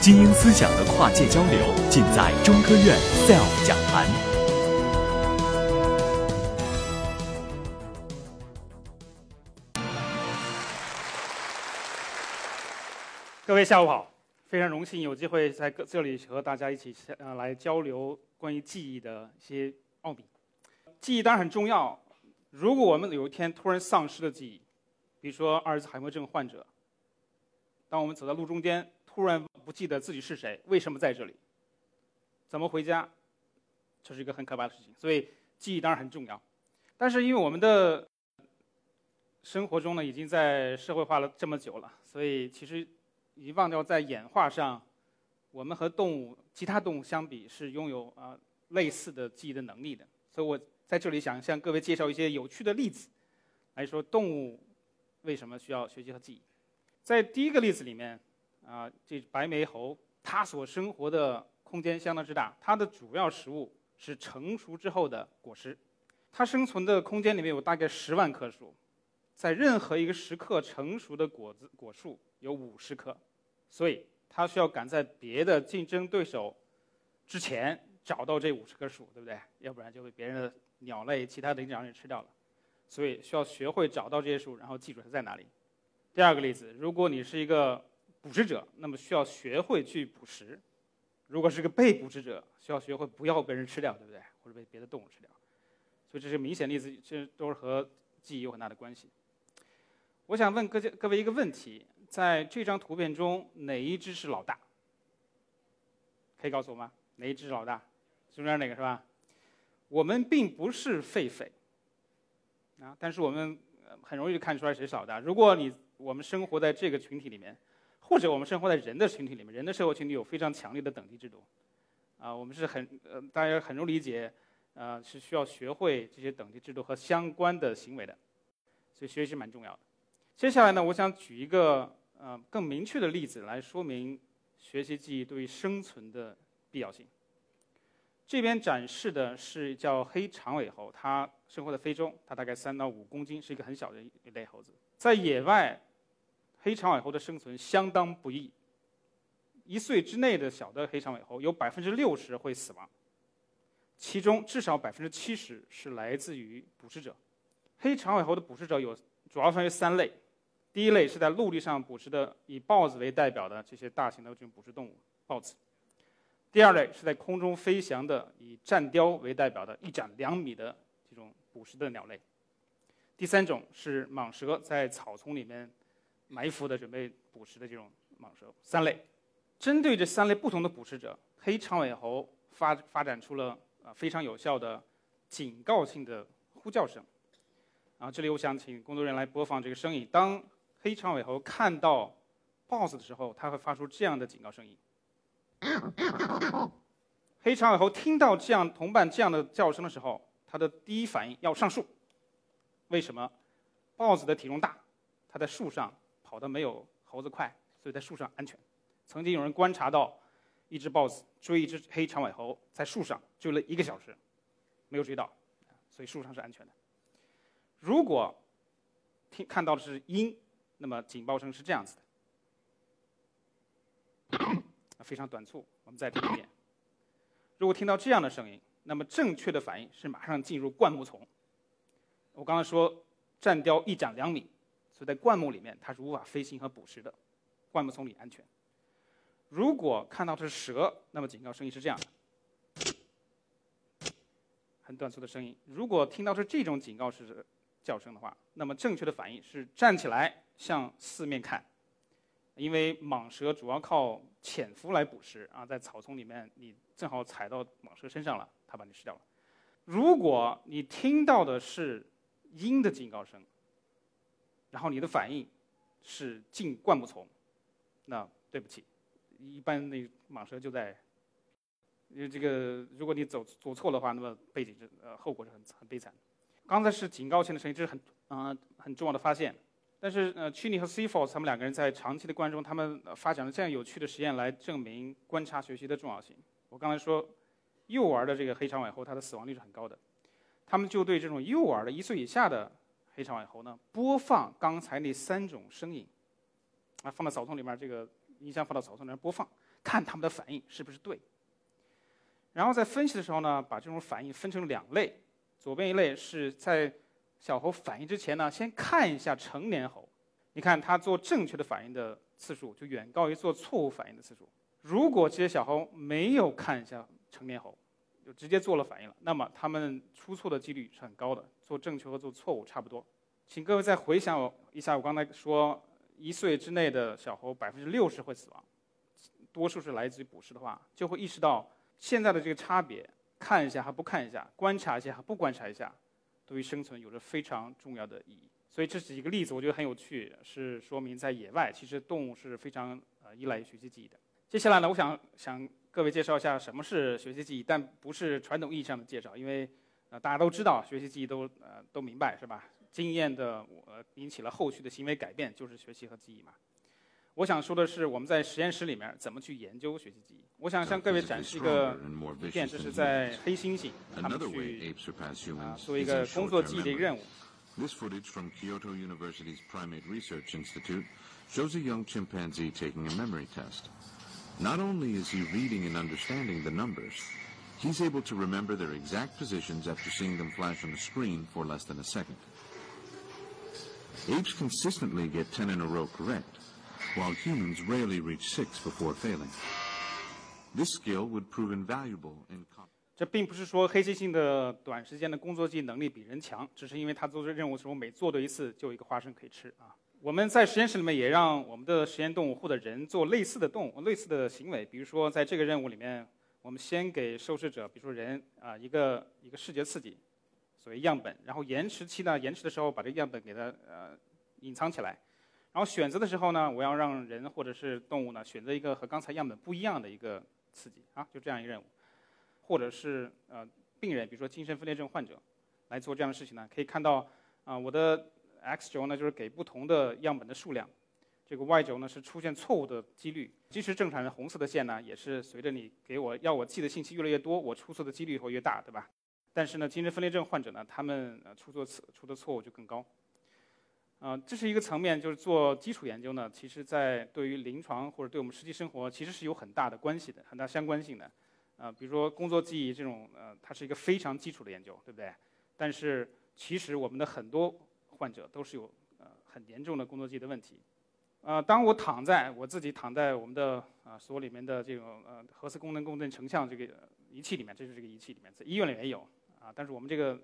精英思想的跨界交流，尽在中科院 SELF 讲坛。各位下午好，非常荣幸有机会在这里和大家一起呃来交流关于记忆的一些奥秘。记忆当然很重要，如果我们有一天突然丧失了记忆，比如说阿尔兹海默症患者，当我们走在路中间，突然不记得自己是谁，为什么在这里，怎么回家，这是一个很可怕的事情。所以记忆当然很重要，但是因为我们的生活中呢已经在社会化了这么久了，所以其实已经忘掉在演化上，我们和动物其他动物相比是拥有啊类似的记忆的能力的。所以我在这里想向各位介绍一些有趣的例子，来说动物。为什么需要学习和记忆？在第一个例子里面，啊，这白眉猴它所生活的空间相当之大，它的主要食物是成熟之后的果实。它生存的空间里面有大概十万棵树，在任何一个时刻成熟的果子果树有五十棵，所以它需要赶在别的竞争对手之前找到这五十棵树，对不对？要不然就被别人的鸟类、其他的灵长类吃掉了。所以需要学会找到这些树，然后记住它在哪里。第二个例子，如果你是一个捕食者，那么需要学会去捕食；如果是个被捕食者，需要学会不要被人吃掉，对不对？或者被别的动物吃掉。所以这是明显例子，这都是和记忆有很大的关系。我想问各各位一个问题：在这张图片中，哪一只是老大？可以告诉我吗？哪一只是老大？中间那个是吧？我们并不是狒狒。啊，但是我们很容易看出来谁是老大。如果你我们生活在这个群体里面，或者我们生活在人的群体里面，人的社会群体有非常强烈的等级制度，啊，我们是很呃大家很容易理解，呃是需要学会这些等级制度和相关的行为的，所以学习蛮重要的。接下来呢，我想举一个呃更明确的例子来说明学习记忆对于生存的必要性。这边展示的是叫黑长尾猴，它生活在非洲，它大概三到五公斤，是一个很小的一类猴子。在野外，黑长尾猴的生存相当不易。一岁之内的小的黑长尾猴有百分之六十会死亡，其中至少百分之七十是来自于捕食者。黑长尾猴的捕食者有主要分为三类，第一类是在陆地上捕食的，以豹子为代表的这些大型的这种捕食动物，豹子。第二类是在空中飞翔的，以战雕为代表的，一展两米的这种捕食的鸟类。第三种是蟒蛇，在草丛里面埋伏的，准备捕食的这种蟒蛇。三类，针对这三类不同的捕食者，黑长尾猴发发展出了啊非常有效的警告性的呼叫声。啊，这里我想请工作人员来播放这个声音。当黑长尾猴看到豹子的时候，它会发出这样的警告声音。黑长尾猴听到这样同伴这样的叫声的时候，它的第一反应要上树。为什么？豹子的体重大，它在树上跑得没有猴子快，所以在树上安全。曾经有人观察到，一只豹子追一只黑长尾猴，在树上追了一个小时，没有追到，所以树上是安全的。如果听看到的是鹰，那么警报声是这样子的。非常短促，我们再听一遍。如果听到这样的声音，那么正确的反应是马上进入灌木丛。我刚才说，战雕一展两米，所以在灌木里面它是无法飞行和捕食的，灌木丛里安全。如果看到的是蛇，那么警告声音是这样的，很短促的声音。如果听到是这种警告式叫声的话，那么正确的反应是站起来向四面看。因为蟒蛇主要靠潜伏来捕食啊，在草丛里面，你正好踩到蟒蛇身上了，它把你吃掉了。如果你听到的是鹰的警告声，然后你的反应是进灌木丛，那对不起，一般那蟒蛇就在，因为这个，如果你走走错的话，那么背景是呃后果是很很悲惨。刚才是警告性的声音，这是很嗯很重要的发现。但是，呃 c h i n y 和 c f o r 他们两个人在长期的观中，他们发展了这样有趣的实验来证明观察学习的重要性。我刚才说，幼儿的这个黑长尾猴，它的死亡率是很高的。他们就对这种幼儿的一岁以下的黑长尾猴呢，播放刚才那三种声音，啊，放到草丛里面，这个音箱放到草丛里面播放，看他们的反应是不是对。然后在分析的时候呢，把这种反应分成两类，左边一类是在小猴反应之前呢，先看一下成年猴，你看它做正确的反应的次数就远高于做错误反应的次数。如果这些小猴没有看一下成年猴，就直接做了反应了，那么他们出错的几率是很高的，做正确和做错误差不多。请各位再回想一下，我刚才说一岁之内的小猴百分之六十会死亡，多数是来自于捕食的话，就会意识到现在的这个差别，看一下还不看一下，观察一下还不观察一下，对于生存有着非常重要的意义。所以这是几个例子我觉得很有趣，是说明在野外其实动物是非常呃依赖于学习记忆的。接下来呢，我想想各位介绍一下什么是学习记忆，但不是传统意义上的介绍，因为呃大家都知道学习记忆都呃都明白是吧？经验的呃引起了后续的行为改变，就是学习和记忆嘛。我想说的是，我们在实验室里面怎么去研究学习记忆。我想向各位展示一个图片，这是在黑猩猩他们去啊做一个工作记忆的任务。This footage from Kyoto University's Primate Research Institute shows a young chimpanzee taking a memory test. Not only is he reading and understanding the numbers, he's able to remember their exact positions after seeing them flash on the screen for less than a second. Apes consistently get 10 in a row correct, while humans rarely reach 6 before failing. This skill would prove invaluable in 这并不是说黑猩猩的短时间的工作记忆能力比人强，只是因为它做这任务的时候每做对一次就有一个花生可以吃啊。 我们在实验室里面也让我们的实验动物或者人做类似的动物、类似的行为，比如说在这个任务里面，我们先给受试者，比如说人啊一个一个视觉刺激，所谓样本，然后延迟期呢，延迟的时候把这个样本给它呃隐藏起来，然后选择的时候呢，我要让人或者是动物呢选择一个和刚才样本不一样的一个刺激啊，就这样一个任务，或者是呃病人，比如说精神分裂症患者来做这样的事情呢，可以看到啊我的。X 轴呢，就是给不同的样本的数量，这个 y 轴呢是出现错误的几率。即使正常的红色的线呢，也是随着你给我要我记的信息越来越多，我出错的几率会越大，对吧？但是呢，精神分裂症患者呢，他们呃出错次出的错误就更高。啊，这是一个层面，就是做基础研究呢，其实在对于临床或者对我们实际生活，其实是有很大的关系的，很大相关性的。啊，比如说工作记忆这种，呃，它是一个非常基础的研究，对不对？但是其实我们的很多患者都是有呃很严重的工作记忆的问题，呃，当我躺在我自己躺在我们的啊所里面的这种呃核磁功能共振成像这个仪器里面，这是这个仪器里面，在医院里面有啊，但是我们这个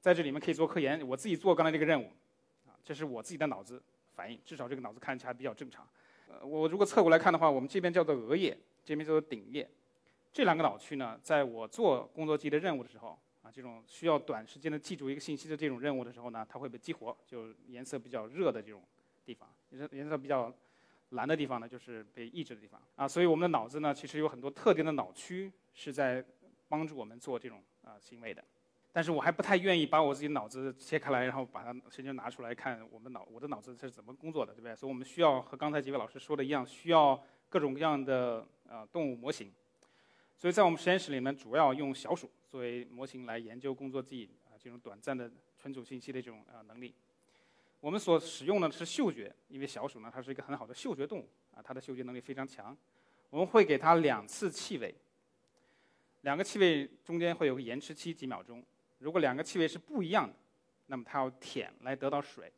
在这里面可以做科研，我自己做刚才这个任务，啊，这是我自己的脑子反应，至少这个脑子看起来比较正常。呃，我如果侧过来看的话，我们这边叫做额叶，这边叫做顶叶，这两个脑区呢，在我做工作记忆的任务的时候。啊，这种需要短时间的记住一个信息的这种任务的时候呢，它会被激活，就颜色比较热的这种地方，颜色颜色比较蓝的地方呢，就是被抑制的地方。啊，所以我们的脑子呢，其实有很多特定的脑区是在帮助我们做这种啊行为的。但是我还不太愿意把我自己脑子切开来，然后把它神经拿出来看我们脑我的脑子是怎么工作的，对不对？所以我们需要和刚才几位老师说的一样，需要各种各样的呃动物模型。所以在我们实验室里面，主要用小鼠作为模型来研究工作记忆啊这种短暂的存储信息的这种啊能力。我们所使用的是嗅觉，因为小鼠呢它是一个很好的嗅觉动物啊，它的嗅觉能力非常强。我们会给它两次气味，两个气味中间会有个延迟期几秒钟。如果两个气味是不一样的，那么它要舔来得到水。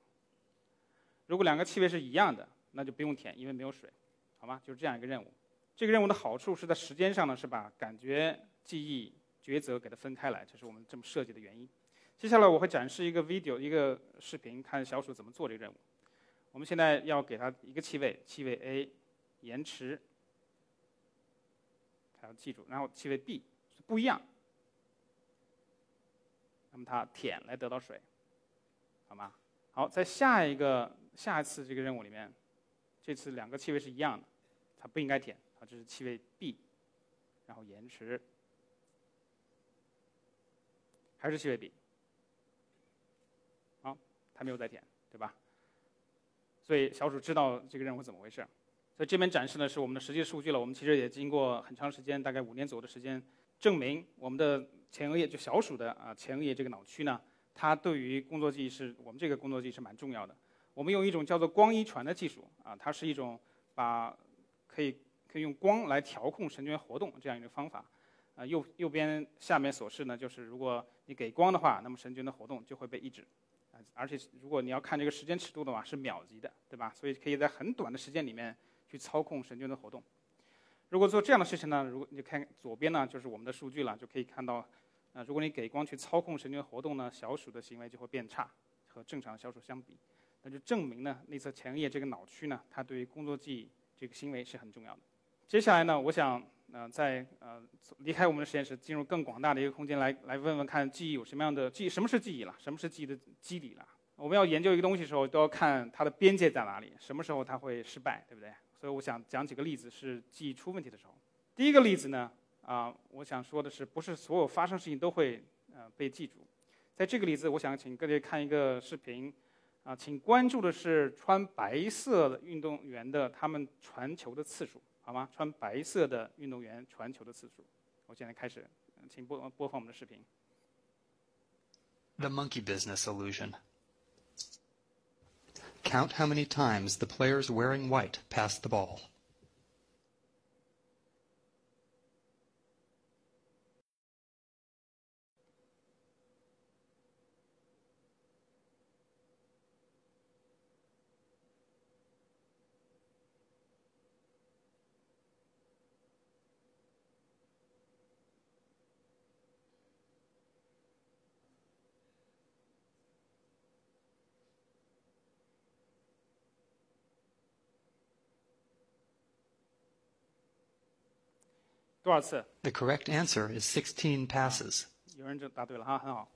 如果两个气味是一样的，那就不用舔，因为没有水，好吗？就是这样一个任务。这个任务的好处是在时间上呢，是把感觉、记忆、抉择给它分开来，这是我们这么设计的原因。接下来我会展示一个 video，一个视频，看小鼠怎么做这个任务。我们现在要给它一个气味，气味 A，延迟，它要记住，然后气味 B 不一样，那么它舔来得到水，好吗？好，在下一个下一次这个任务里面，这次两个气味是一样的，它不应该舔。啊，这是气味 B，然后延迟，还是气味 B，好，它没有在舔，对吧？所以小鼠知道这个任务怎么回事。所以这边展示的是我们的实际数据了。我们其实也经过很长时间，大概五年左右的时间，证明我们的前额叶就小鼠的啊前额叶这个脑区呢，它对于工作记忆是我们这个工作记忆是蛮重要的。我们用一种叫做光遗传的技术啊，它是一种把可以可以用光来调控神经元活动这样一个方法。啊，右右边下面所示呢，就是如果你给光的话，那么神经的活动就会被抑制。啊，而且如果你要看这个时间尺度的话，是秒级的，对吧？所以可以在很短的时间里面去操控神经的活动。如果做这样的事情呢，如果你看左边呢，就是我们的数据了，就可以看到，啊，如果你给光去操控神经活动呢，小鼠的行为就会变差，和正常的小鼠相比，那就证明呢，内侧前叶这个脑区呢，它对于工作记忆这个行为是很重要的。接下来呢，我想。呃，在呃离开我们的实验室，进入更广大的一个空间来来问问看，记忆有什么样的记忆？什么是记忆了？什么是记忆的机理了？我们要研究一个东西的时候，都要看它的边界在哪里，什么时候它会失败，对不对？所以我想讲几个例子，是记忆出问题的时候。第一个例子呢，啊，我想说的是，不是所有发生事情都会呃被记住。在这个例子，我想请各位看一个视频，啊，请关注的是穿白色的运动员的他们传球的次数。好吗？穿白色的运动员传球的次数。我现在开始，请播播放我们的视频。The monkey business illusion. Count how many times the players wearing white pass the ball. The correct answer is 16 passes. 有人就答对了哈，很好。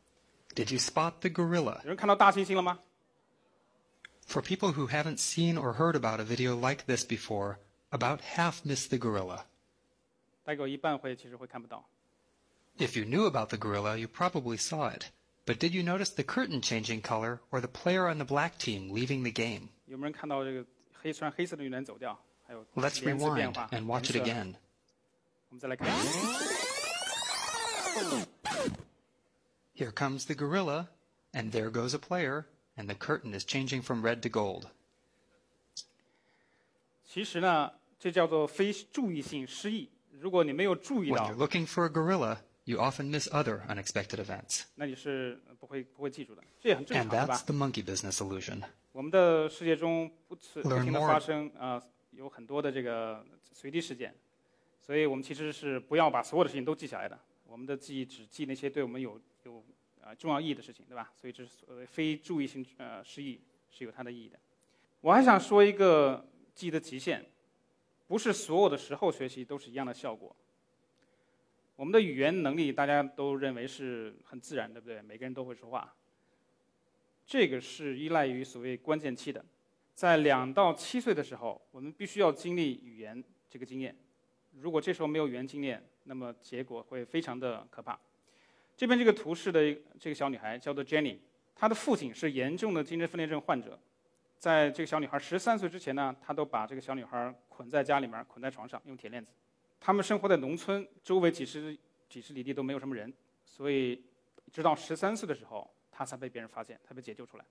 Did you spot the gorilla? 有人看到大猩猩了吗？For people who haven't seen or heard about a video like this before, about half miss the gorilla. 大概一半会其实会看不到。If you knew about the gorilla, you probably saw it. But did you notice the curtain changing color or the player on the black team leaving the game? 有没有人看到这个黑穿黑色的女人走掉？还有 Let's rewind and watch it again. 我们 再来看。Here comes the gorilla, and there goes a player, and the curtain is changing from red to gold. 其实呢，这叫做非注意性失忆。如果你没有注意 When 到 you're，looking for a gorilla, you often miss other unexpected events. 那你是不会不会记住的，这也很正 And 常，对吧 that's？the monkey business illusion. 我们的世界中不此不 Learn 停的 more. 发生啊、有很多的这个随机事件， 所以我们其实是不要把所有的事情都记下来的。我们的记忆只记那些对我们有有啊、重要意义的事情，对吧？所以这是所谓非注意性呃失忆是有它的意义的。我还想说一个记忆的极限，不是所有的时候学习都是一样的效果。我们的语言能力大家都认为是很自然，对不对？每个人都会说话。这个是依赖于所谓关键期的，在两到七岁的时候，我们必须要经历语言这个经验。如果这时候没有原经验，那么结果会非常的可怕。这边这个图示的这个小女孩叫做 Jenny，她的父亲是严重的精神分裂症患者。在这个小女孩十三岁之前呢，他都把这个小女孩捆在家里面，捆在床上，用铁链子。他们生活在农村，周围几十几十里地都没有什么人，所以直到十三岁的时候，她才被别人发现，她被解救出来。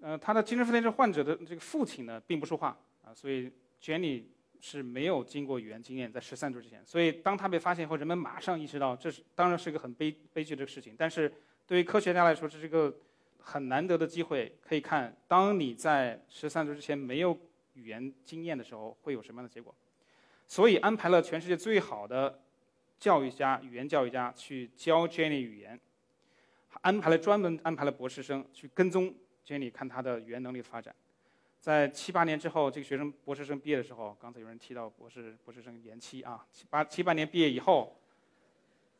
呃，她的精神分裂症患者的这个父亲呢，并不说话啊，所以 Jenny 是没有经过语言经验，在十三岁之前。所以当他被发现以后，人们马上意识到这是当然是一个很悲悲剧的事情，但是对于科学家来说，这是一个很难得的机会，可以看当你在十三岁之前没有语言经验的时候，会有什么样的结果。所以安排了全世界最好的教育家、语言教育家去教 Jenny 语言，安排了专门安排了博士生去跟踪 Jenny 看她的语言能力的发展。在七八年之后，这个学生博士生毕业的时候，刚才有人提到博士博士生延期啊，七八七八年毕业以后，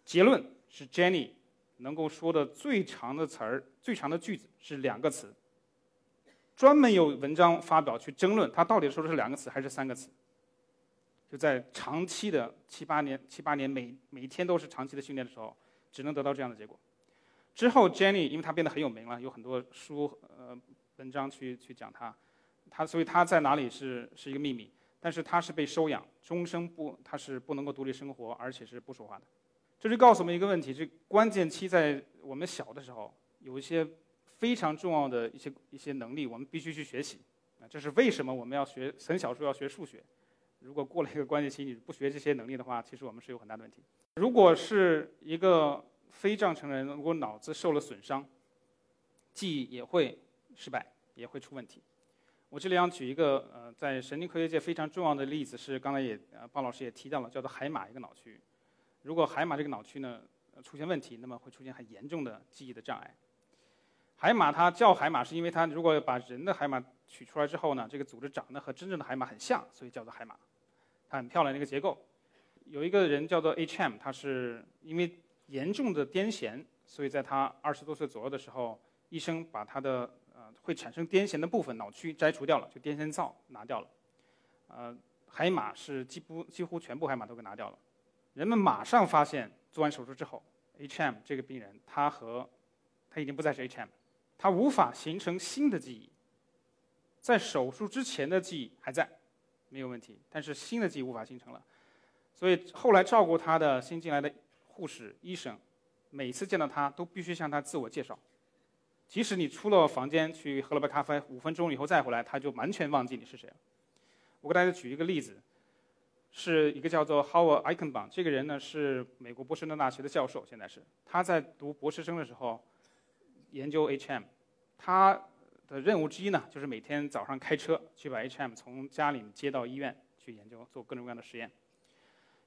结论是 Jenny 能够说的最长的词儿、最长的句子是两个词。专门有文章发表去争论他到底说的是两个词还是三个词。就在长期的七八年、七八年每每天都是长期的训练的时候，只能得到这样的结果。之后，Jenny 因为她变得很有名了，有很多书呃文章去去讲她，他所以他在哪里是是一个秘密。但是他是被收养，终生不他是不能够独立生活，而且是不说话的。这就告诉我们一个问题：这关键期在我们小的时候，有一些非常重要的一些一些能力，我们必须去学习。啊，这是为什么我们要学很小时候要学数学。如果过了一个关键期，你不学这些能力的话，其实我们是有很大的问题。如果是一个非正常人，如果脑子受了损伤，记忆也会失败，也会出问题。我这里想举一个呃，在神经科学界非常重要的例子，是刚才也呃鲍老师也提到了，叫做海马一个脑区。如果海马这个脑区呢出现问题，那么会出现很严重的记忆的障碍。海马它叫海马，是因为它如果把人的海马取出来之后呢，这个组织长得和真正的海马很像，所以叫做海马。它很漂亮的一个结构。有一个人叫做 H.M，他是因为严重的癫痫，所以在他二十多岁左右的时候，医生把他的会产生癫痫的部分脑区摘除掉了，就癫痫灶拿掉了。呃，海马是几乎几乎全部海马都给拿掉了。人们马上发现，做完手术之后，H.M 这个病人他和他已经不再是 H.M。他无法形成新的记忆，在手术之前的记忆还在，没有问题，但是新的记忆无法形成了。所以后来照顾他的新进来的护士、医生，每次见到他都必须向他自我介绍。即使你出了房间去喝了杯咖啡，五分钟以后再回来，他就完全忘记你是谁了。我给大家举一个例子，是一个叫做 Howard Eichenbaum 这个人呢，是美国波士顿大学的教授，现在是他在读博士生的时候。研究 H.M，他的任务之一呢，就是每天早上开车去把 H.M 从家里接到医院去研究，做各种各样的实验。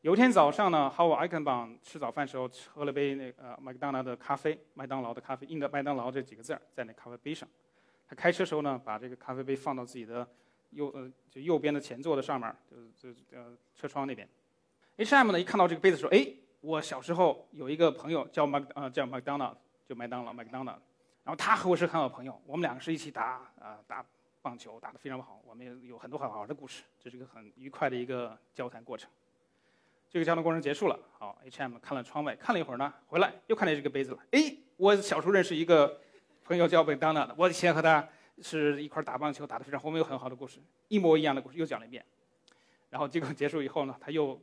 有一天早上呢，Howard Eichenbaum 吃早饭时候喝了杯那个麦当劳的咖啡，麦当劳的咖啡印的麦当劳这几个字儿在那咖啡杯上。他开车时候呢，把这个咖啡杯放到自己的右呃就右边的前座的上面，就就呃车窗那边。H.M 呢一看到这个杯子说：“哎，我小时候有一个朋友叫麦呃叫麦当劳，就麦当劳麦当劳。”然后他和我是很好朋友，我们两个是一起打啊打棒球，打得非常好。我们也有很多好玩的故事，这是一个很愉快的一个交谈过程。这个交谈过程结束了，好，H.M 看了窗外，看了一会儿呢，回来又看见这个杯子了。哎，我小时候认识一个朋友叫贝当娜的，我以前和他是一块打棒球，打得非常好，我们有很好的故事，一模一样的故事又讲了一遍。然后结果结束以后呢，他又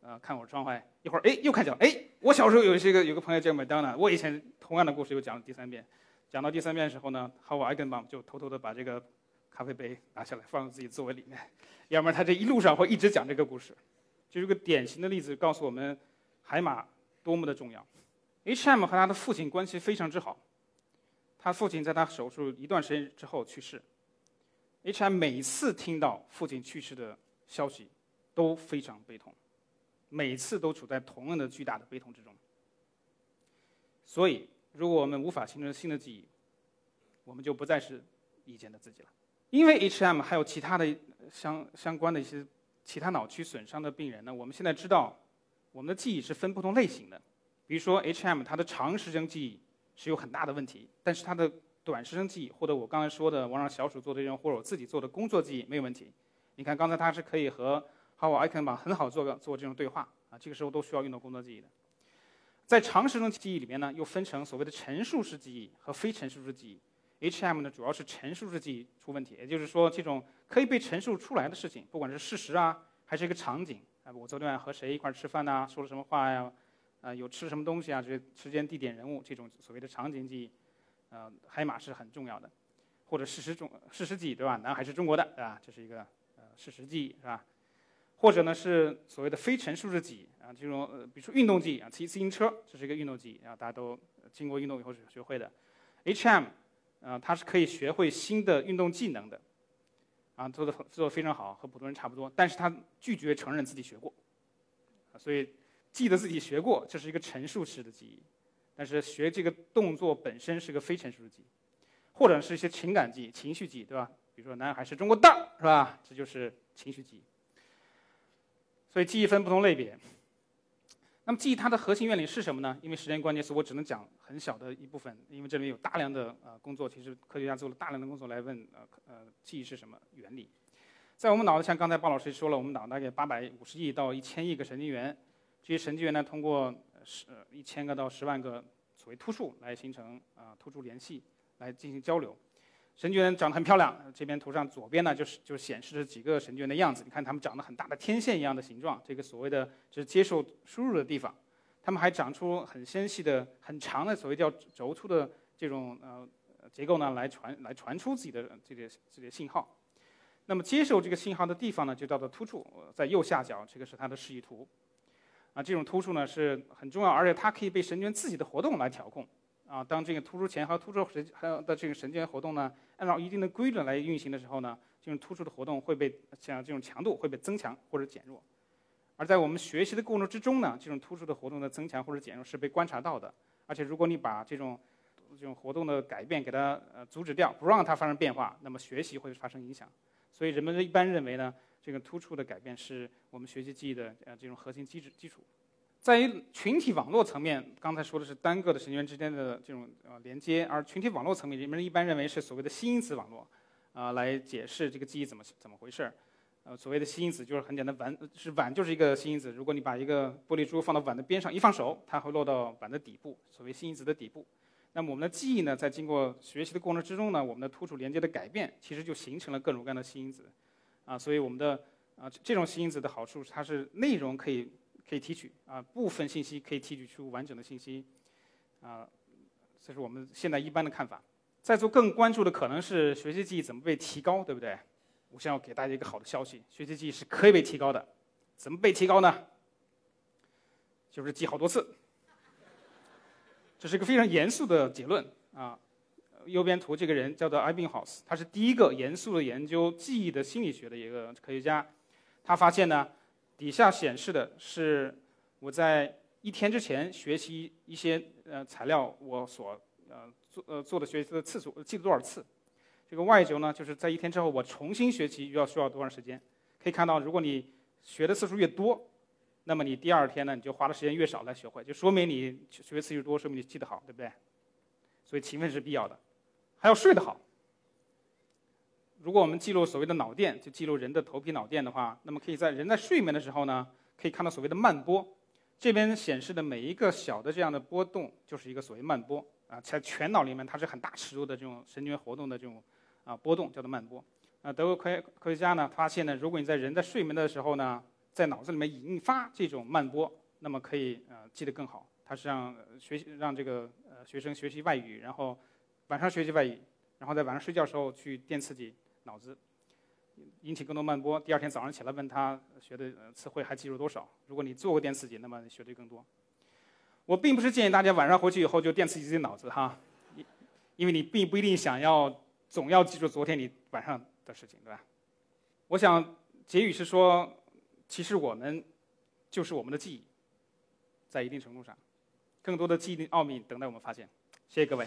呃看我窗外，一会儿哎又看见了，哎，我小时候有一个有个朋友叫麦当娜，我以前同样的故事又讲了第三遍。讲到第三遍的时候呢，哈沃艾根邦就偷偷的把这个咖啡杯拿下来，放在自己座位里面，要不然他这一路上会一直讲这个故事。就是个典型的例子，告诉我们海马多么的重要。H.M. 和他的父亲关系非常之好，他父亲在他手术一段时间之后去世。H.M. 每次听到父亲去世的消息，都非常悲痛，每次都处在同样的巨大的悲痛之中。所以。如果我们无法形成新的记忆，我们就不再是以前的自己了。因为 H.M. 还有其他的相相关的一些其他脑区损伤的病人呢，我们现在知道，我们的记忆是分不同类型的。比如说 H.M. 它的长时间记忆是有很大的问题，但是它的短时间记忆，或者我刚才说的我让小鼠做的这种，或者我自己做的工作记忆没有问题。你看刚才他是可以和 How I can 吧很好做个做这种对话啊，这个时候都需要用到工作记忆的。在长时间记忆里面呢，又分成所谓的陈述式记忆和非陈述式记忆。H.M. 呢，主要是陈述式记忆出问题，也就是说，这种可以被陈述出来的事情，不管是事实啊，还是一个场景，啊，我昨天晚上和谁一块吃饭呐，说了什么话呀，啊，有吃什么东西啊，这些时间、地点、人物，这种所谓的场景记忆，呃，海马是很重要的，或者事实中事实记忆，对吧？南海是中国的，对吧？这是一个呃事实记忆，是吧？或者呢是所谓的非陈述式记忆啊，这种呃，比如说运动记忆啊，骑自行车，这是一个运动记忆，啊大家都经过运动以后是学会的。H.M. 啊，他是可以学会新的运动技能的，啊，做的做的非常好，和普通人差不多。但是他拒绝承认自己学过，所以记得自己学过，这是一个陈述式的记忆。但是学这个动作本身是个非陈述式记忆，或者是一些情感记忆、情绪记忆，对吧？比如说南海是中国大，是吧？这就是情绪记忆。所以记忆分不同类别。那么记忆它的核心原理是什么呢？因为时间关键，所以我只能讲很小的一部分。因为这里有大量的呃工作，其实科学家做了大量的工作来问呃呃记忆是什么原理。在我们脑子，像刚才鲍老师说了，我们脑大概八百五十亿到一千亿个神经元，这些神经元呢通过十一千个到十万个所谓突触来形成啊突触联系来进行交流。神经元长得很漂亮，这边图上左边呢就是就显示着几个神经元的样子。你看它们长得很大的天线一样的形状，这个所谓的就是接受输入的地方。它们还长出很纤细的、很长的所谓叫轴突的这种呃结构呢，来传来传出自己的这些这些信号。那么接受这个信号的地方呢，就叫做突触，在右下角，这个是它的示意图。啊，这种突触呢是很重要，而且它可以被神经自己的活动来调控。啊，当这个突出前和突出神还有的这个神经元活动呢，按照一定的规律来运行的时候呢，这种突出的活动会被像这种强度会被增强或者减弱。而在我们学习的过程之中呢，这种突出的活动的增强或者减弱是被观察到的。而且如果你把这种这种活动的改变给它呃阻止掉，不让它发生变化，那么学习会发生影响。所以人们一般认为呢，这个突触的改变是我们学习记忆的呃这种核心机制基础。在于群体网络层面，刚才说的是单个的神经元之间的这种呃连接，而群体网络层面，人们一般认为是所谓的新因子网络，啊，来解释这个记忆怎么怎么回事儿。呃，所谓的新因子就是很简单，碗是碗就是一个新因子。如果你把一个玻璃珠放到碗的边上，一放手，它会落到碗的底部，所谓新因子的底部。那么我们的记忆呢，在经过学习的过程之中呢，我们的突触连接的改变，其实就形成了各种各样的新因子。啊，所以我们的啊这种新因子的好处，它是内容可以。可以提取啊，部分信息可以提取出完整的信息，啊，这是我们现在一般的看法。在座更关注的可能是学习记忆怎么被提高，对不对？我想要给大家一个好的消息，学习记忆是可以被提高的。怎么被提高呢？就是记好多次。这是一个非常严肃的结论啊。右边图这个人叫做 Ebbinghaus，他是第一个严肃的研究记忆的心理学的一个科学家。他发现呢。底下显示的是我在一天之前学习一些呃材料，我所呃做呃做的学习的次数，记了多少次。这个 Y 轴呢，就是在一天之后我重新学习要需要多长时间。可以看到，如果你学的次数越多，那么你第二天呢，你就花的时间越少来学会，就说明你学次数多，说明你记得好，对不对？所以勤奋是必要的，还要睡得好。如果我们记录所谓的脑电，就记录人的头皮脑电的话，那么可以在人在睡眠的时候呢，可以看到所谓的慢波。这边显示的每一个小的这样的波动，就是一个所谓慢波啊，在全脑里面它是很大尺度的这种神经活动的这种啊波动，叫做慢波。啊，德国科学科学家呢发现呢，如果你在人在睡眠的时候呢，在脑子里面引发这种慢波，那么可以呃记得更好。它是让学习让这个呃学生学习外语，然后晚上学习外语，然后在晚上睡觉时候去电刺激。脑子引起更多慢波，第二天早上起来问他学的词汇还记住多少？如果你做过电刺激，那么学的更多。我并不是建议大家晚上回去以后就电刺激自己脑子哈，因为你并不一定想要总要记住昨天你晚上的事情，对吧？我想结语是说，其实我们就是我们的记忆，在一定程度上，更多的记忆的奥秘等待我们发现。谢谢各位。